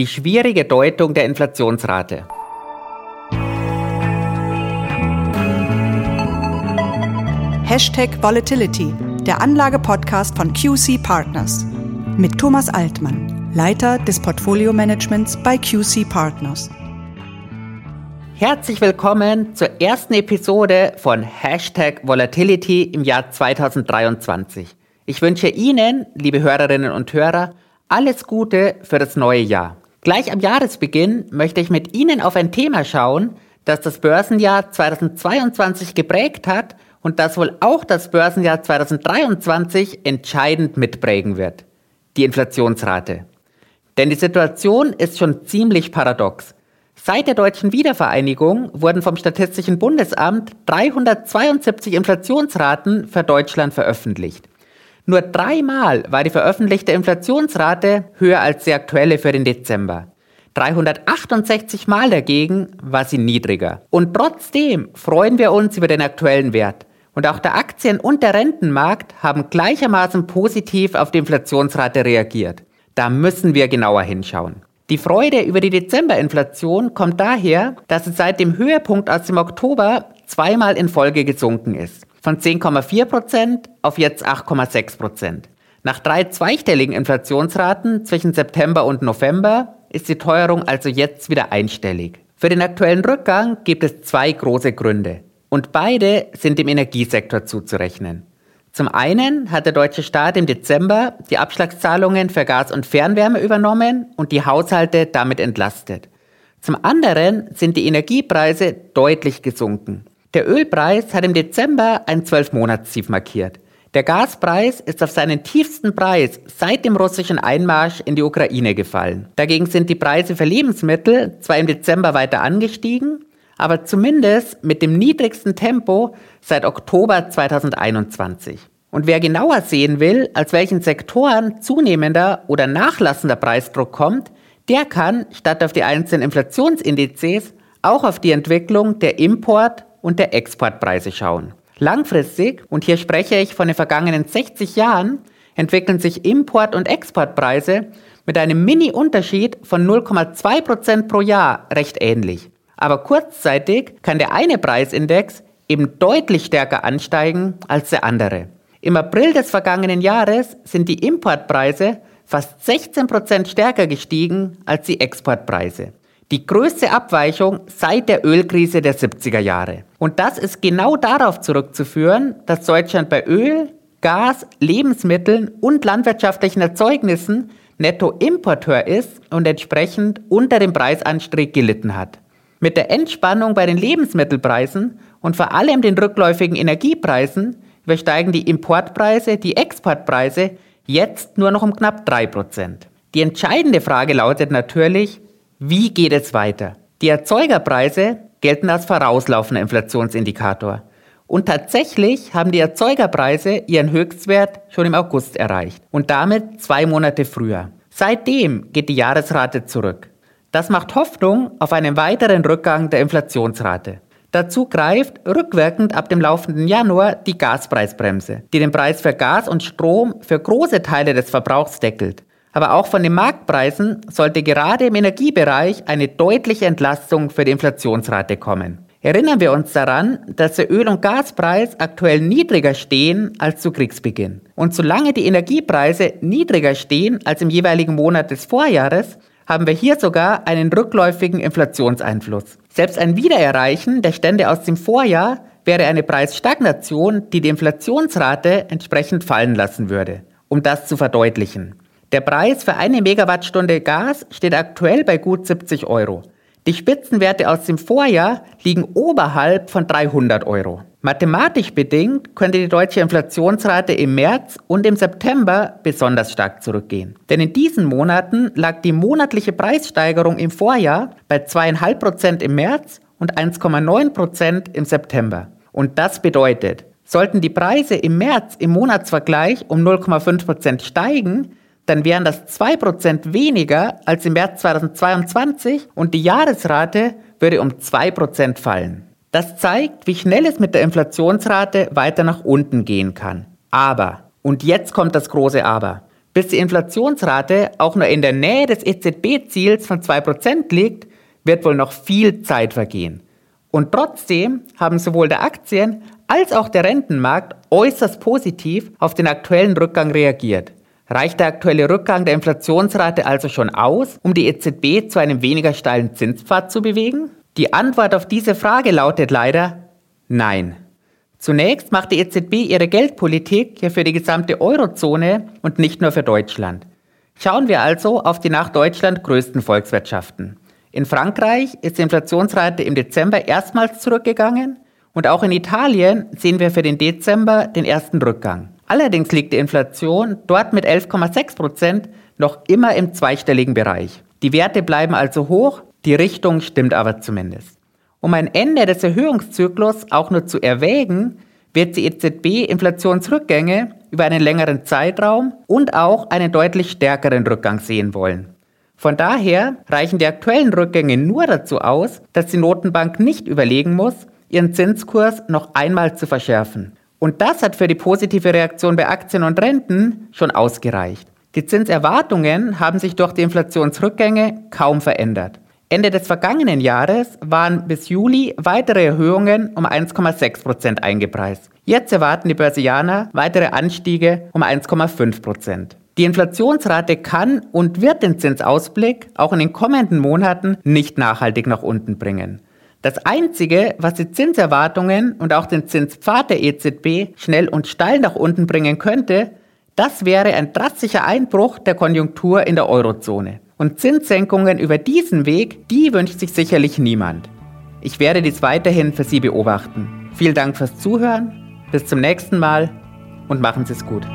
Die schwierige Deutung der Inflationsrate. Hashtag Volatility, der Anlage-Podcast von QC Partners. Mit Thomas Altmann, Leiter des Portfolio-Managements bei QC Partners. Herzlich willkommen zur ersten Episode von Hashtag Volatility im Jahr 2023. Ich wünsche Ihnen, liebe Hörerinnen und Hörer, alles Gute für das neue Jahr. Gleich am Jahresbeginn möchte ich mit Ihnen auf ein Thema schauen, das das Börsenjahr 2022 geprägt hat und das wohl auch das Börsenjahr 2023 entscheidend mitprägen wird. Die Inflationsrate. Denn die Situation ist schon ziemlich paradox. Seit der deutschen Wiedervereinigung wurden vom Statistischen Bundesamt 372 Inflationsraten für Deutschland veröffentlicht. Nur dreimal war die veröffentlichte Inflationsrate höher als die aktuelle für den Dezember. 368 Mal dagegen war sie niedriger. Und trotzdem freuen wir uns über den aktuellen Wert. Und auch der Aktien- und der Rentenmarkt haben gleichermaßen positiv auf die Inflationsrate reagiert. Da müssen wir genauer hinschauen. Die Freude über die Dezemberinflation kommt daher, dass es seit dem Höhepunkt aus dem Oktober zweimal in Folge gesunken ist. Von 10,4% auf jetzt 8,6% Nach drei zweistelligen Inflationsraten zwischen September und November ist die Teuerung also jetzt wieder einstellig. Für den aktuellen Rückgang gibt es zwei große Gründe. Und beide sind dem Energiesektor zuzurechnen. Zum einen hat der deutsche Staat im Dezember die Abschlagszahlungen für Gas und Fernwärme übernommen und die Haushalte damit entlastet. Zum anderen sind die Energiepreise deutlich gesunken. Der Ölpreis hat im Dezember ein 12-Monats-Tief markiert. Der Gaspreis ist auf seinen tiefsten Preis seit dem russischen Einmarsch in die Ukraine gefallen. Dagegen sind die Preise für Lebensmittel zwar im Dezember weiter angestiegen, aber zumindest mit dem niedrigsten Tempo seit Oktober 2021. Und wer genauer sehen will, als welchen Sektoren zunehmender oder nachlassender Preisdruck kommt, der kann, statt auf die einzelnen Inflationsindizes, auch auf die Entwicklung der Import- und der Exportpreise schauen. Langfristig, und hier spreche ich von den vergangenen 60 Jahren, entwickeln sich Import- und Exportpreise mit einem Mini-Unterschied von 0,2% pro Jahr recht ähnlich. Aber kurzzeitig kann der eine Preisindex eben deutlich stärker ansteigen als der andere. Im April des vergangenen Jahres sind die Importpreise fast 16% stärker gestiegen als die Exportpreise. Die größte Abweichung seit der Ölkrise der 70er Jahre. Und das ist genau darauf zurückzuführen, dass Deutschland bei Öl, Gas, Lebensmitteln und landwirtschaftlichen Erzeugnissen Nettoimporteur ist und entsprechend unter dem Preisanstieg gelitten hat. Mit der Entspannung bei den Lebensmittelpreisen und vor allem den rückläufigen Energiepreisen übersteigen die Importpreise die Exportpreise jetzt nur noch um knapp 3%. Die entscheidende Frage lautet natürlich, wie geht es weiter? Die Erzeugerpreise gelten als vorauslaufender Inflationsindikator. Und tatsächlich haben die Erzeugerpreise ihren Höchstwert schon im August erreicht und damit zwei Monate früher. Seitdem geht die Jahresrate zurück. Das macht Hoffnung auf einen weiteren Rückgang der Inflationsrate. Dazu greift rückwirkend ab dem laufenden Januar die Gaspreisbremse, die den Preis für Gas und Strom für große Teile des Verbrauchs deckelt. Aber auch von den Marktpreisen sollte gerade im Energiebereich eine deutliche Entlastung für die Inflationsrate kommen. Erinnern wir uns daran, dass der Öl- und Gaspreis aktuell niedriger stehen als zu Kriegsbeginn. Und solange die Energiepreise niedriger stehen als im jeweiligen Monat des Vorjahres, haben wir hier sogar einen rückläufigen Inflationseinfluss. Selbst ein Wiedererreichen der Stände aus dem Vorjahr wäre eine Preisstagnation, die die Inflationsrate entsprechend fallen lassen würde. Um das zu verdeutlichen. Der Preis für eine Megawattstunde Gas steht aktuell bei gut 70 Euro. Die Spitzenwerte aus dem Vorjahr liegen oberhalb von 300 Euro. Mathematisch bedingt könnte die deutsche Inflationsrate im März und im September besonders stark zurückgehen. Denn in diesen Monaten lag die monatliche Preissteigerung im Vorjahr bei 2,5 Prozent im März und 1,9 Prozent im September. Und das bedeutet, sollten die Preise im März im Monatsvergleich um 0,5 Prozent steigen, dann wären das 2% weniger als im März 2022 und die Jahresrate würde um 2% fallen. Das zeigt, wie schnell es mit der Inflationsrate weiter nach unten gehen kann. Aber, und jetzt kommt das große Aber, Bis die Inflationsrate auch nur in der Nähe des EZB-Ziels von 2% liegt, wird wohl noch viel Zeit vergehen. Und trotzdem haben sowohl der Aktien- als auch der Rentenmarkt äußerst positiv auf den aktuellen Rückgang reagiert. Reicht der aktuelle Rückgang der Inflationsrate also schon aus, um die EZB zu einem weniger steilen Zinspfad zu bewegen? Die Antwort auf diese Frage lautet leider nein. Zunächst macht die EZB ihre Geldpolitik ja für die gesamte Eurozone und nicht nur für Deutschland. Schauen wir also auf die nach Deutschland größten Volkswirtschaften. In Frankreich ist die Inflationsrate im Dezember erstmals zurückgegangen und auch in Italien sehen wir für den Dezember den ersten Rückgang. Allerdings liegt die Inflation dort mit 11,6 Prozent noch immer im zweistelligen Bereich. Die Werte bleiben also hoch, die Richtung stimmt aber zumindest. Um ein Ende des Erhöhungszyklus auch nur zu erwägen, wird die EZB Inflationsrückgänge über einen längeren Zeitraum und auch einen deutlich stärkeren Rückgang sehen wollen. Von daher reichen die aktuellen Rückgänge nur dazu aus, dass die Notenbank nicht überlegen muss, ihren Zinskurs noch einmal zu verschärfen. Und das hat für die positive Reaktion bei Aktien und Renten schon ausgereicht. Die Zinserwartungen haben sich durch die Inflationsrückgänge kaum verändert. Ende des vergangenen Jahres waren bis Juli weitere Erhöhungen um 1,6 Prozent eingepreist. Jetzt erwarten die Börsianer weitere Anstiege um 1,5 Prozent. Die Inflationsrate kann und wird den Zinsausblick auch in den kommenden Monaten nicht nachhaltig nach unten bringen. Das Einzige, was die Zinserwartungen und auch den Zinspfad der EZB schnell und steil nach unten bringen könnte, das wäre ein drastischer Einbruch der Konjunktur in der Eurozone. Und Zinssenkungen über diesen Weg, die wünscht sich sicherlich niemand. Ich werde dies weiterhin für Sie beobachten. Vielen Dank fürs Zuhören, bis zum nächsten Mal und machen Sie es gut.